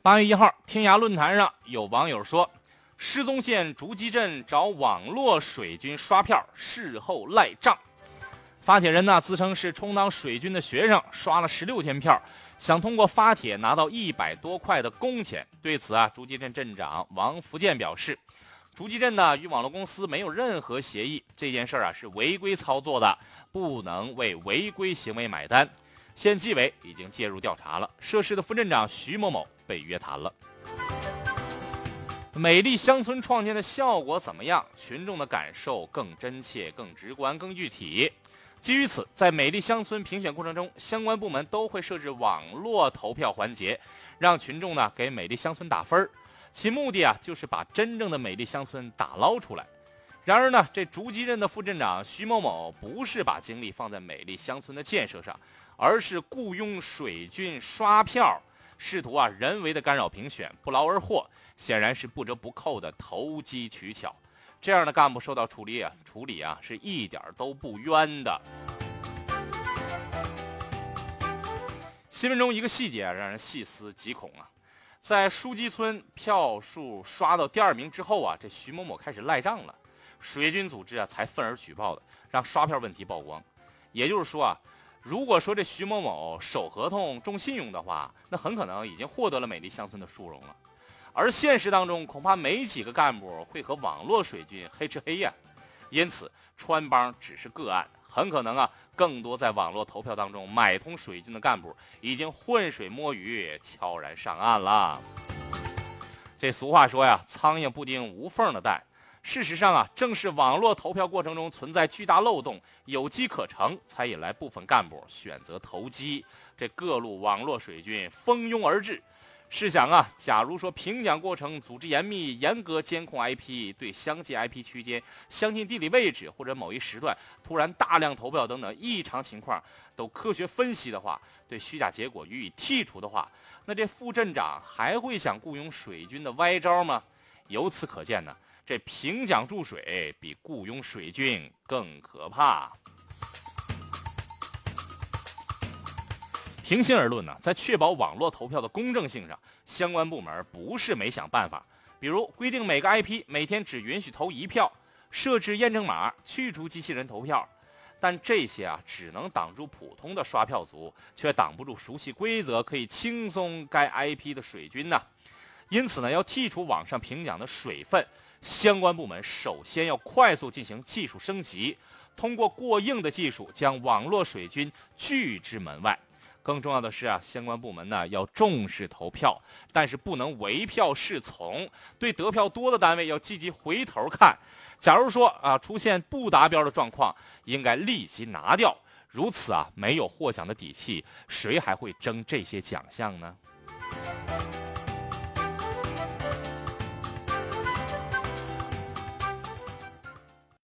八月一号，天涯论坛上有网友说，失踪县竹基镇找网络水军刷票，事后赖账。发帖人呢自称是充当水军的学生，刷了十六天票，想通过发帖拿到一百多块的工钱。对此啊，竹基镇镇长王福建表示，竹基镇呢与网络公司没有任何协议，这件事儿啊是违规操作的，不能为违规行为买单。县纪委已经介入调查了，涉事的副镇长徐某某被约谈了。美丽乡村创建的效果怎么样？群众的感受更真切、更直观、更具体。基于此，在美丽乡村评选过程中，相关部门都会设置网络投票环节，让群众呢给美丽乡村打分儿。其目的啊，就是把真正的美丽乡村打捞出来。然而呢，这竹基镇的副镇长徐某某不是把精力放在美丽乡村的建设上，而是雇佣水军刷票，试图啊人为的干扰评选，不劳而获，显然是不折不扣的投机取巧。这样的干部受到处理啊，处理啊是一点都不冤的。新闻中一个细节啊，让人细思极恐啊，在书基村票数刷到第二名之后啊，这徐某某开始赖账了，水军组织啊才愤而举报的，让刷票问题曝光。也就是说啊，如果说这徐某某守合同、重信用的话，那很可能已经获得了美丽乡村的殊荣了。而现实当中，恐怕没几个干部会和网络水军黑吃黑呀，因此穿帮只是个案，很可能啊，更多在网络投票当中买通水军的干部已经浑水摸鱼，悄然上岸了。这俗话说呀，苍蝇不叮无缝的蛋。事实上啊，正是网络投票过程中存在巨大漏洞，有机可乘，才引来部分干部选择投机，这各路网络水军蜂拥而至。试想啊，假如说评奖过程组织严密、严格监控 IP，对相近 IP 区间、相近地理位置或者某一时段突然大量投票等等异常情况都科学分析的话，对虚假结果予以剔除的话，那这副镇长还会想雇佣水军的歪招吗？由此可见呢，这评奖注水比雇佣水军更可怕。平心而论呢，在确保网络投票的公正性上，相关部门不是没想办法。比如规定每个 IP 每天只允许投一票，设置验证码，去除机器人投票。但这些啊，只能挡住普通的刷票族，却挡不住熟悉规则可以轻松该 IP 的水军呢。因此呢，要剔除网上评奖的水分，相关部门首先要快速进行技术升级，通过过硬的技术将网络水军拒之门外。更重要的是啊，相关部门呢要重视投票，但是不能唯票是从。对得票多的单位要积极回头看。假如说啊出现不达标的状况，应该立即拿掉。如此啊，没有获奖的底气，谁还会争这些奖项呢？